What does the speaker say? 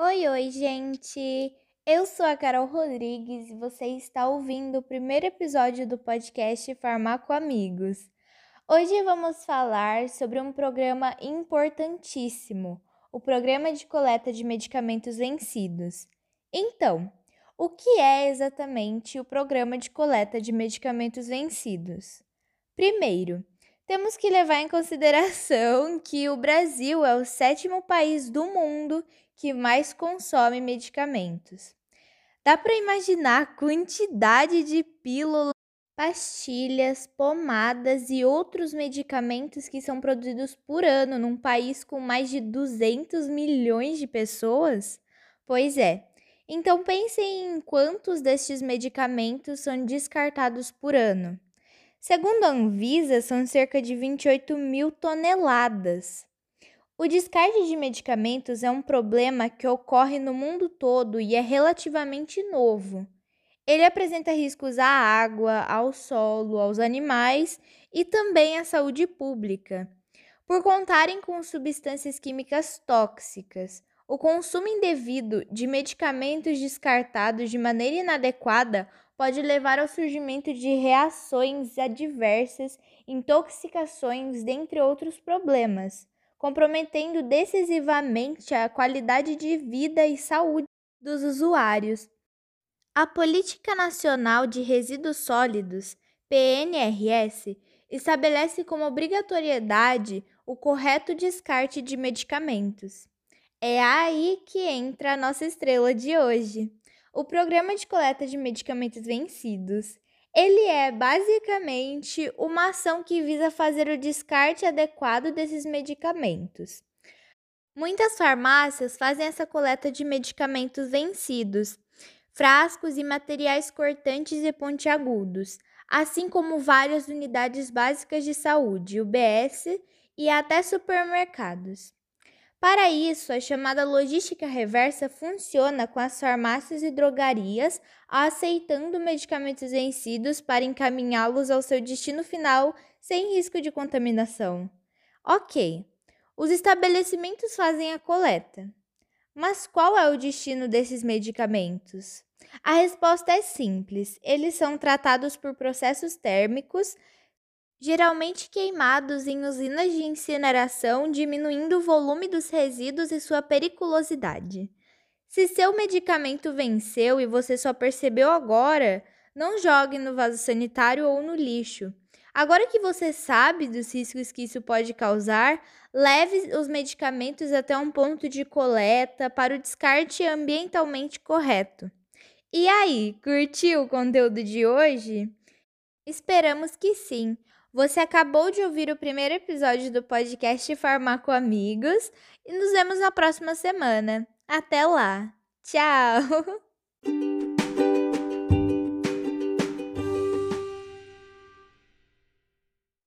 Oi, oi, gente! Eu sou a Carol Rodrigues e você está ouvindo o primeiro episódio do podcast Farmaco Amigos. Hoje vamos falar sobre um programa importantíssimo, o Programa de Coleta de Medicamentos Vencidos. Então, o que é exatamente o Programa de Coleta de Medicamentos Vencidos? Primeiro, temos que levar em consideração que o Brasil é o sétimo país do mundo que mais consome medicamentos. Dá para imaginar a quantidade de pílulas, pastilhas, pomadas e outros medicamentos que são produzidos por ano num país com mais de 200 milhões de pessoas? Pois é. Então pensem em quantos destes medicamentos são descartados por ano. Segundo a Anvisa, são cerca de 28 mil toneladas. O descarte de medicamentos é um problema que ocorre no mundo todo e é relativamente novo. Ele apresenta riscos à água, ao solo, aos animais e também à saúde pública. Por contarem com substâncias químicas tóxicas, o consumo indevido de medicamentos descartados de maneira inadequada pode levar ao surgimento de reações adversas, intoxicações, dentre outros problemas, comprometendo decisivamente a qualidade de vida e saúde dos usuários. A Política Nacional de Resíduos Sólidos, PNRS, estabelece como obrigatoriedade o correto descarte de medicamentos. É aí que entra a nossa estrela de hoje o Programa de Coleta de Medicamentos Vencidos. Ele é basicamente uma ação que visa fazer o descarte adequado desses medicamentos. Muitas farmácias fazem essa coleta de medicamentos vencidos, frascos e materiais cortantes e pontiagudos, assim como várias unidades básicas de saúde, UBS, e até supermercados. Para isso, a chamada logística reversa funciona com as farmácias e drogarias aceitando medicamentos vencidos para encaminhá-los ao seu destino final sem risco de contaminação. Ok, os estabelecimentos fazem a coleta. Mas qual é o destino desses medicamentos? A resposta é simples: eles são tratados por processos térmicos geralmente queimados em usinas de incineração, diminuindo o volume dos resíduos e sua periculosidade. Se seu medicamento venceu e você só percebeu agora, não jogue no vaso sanitário ou no lixo. Agora que você sabe dos riscos que isso pode causar, leve os medicamentos até um ponto de coleta para o descarte ambientalmente correto. E aí, curtiu o conteúdo de hoje? Esperamos que sim. Você acabou de ouvir o primeiro episódio do podcast Farmaco Amigos e nos vemos na próxima semana. Até lá! Tchau!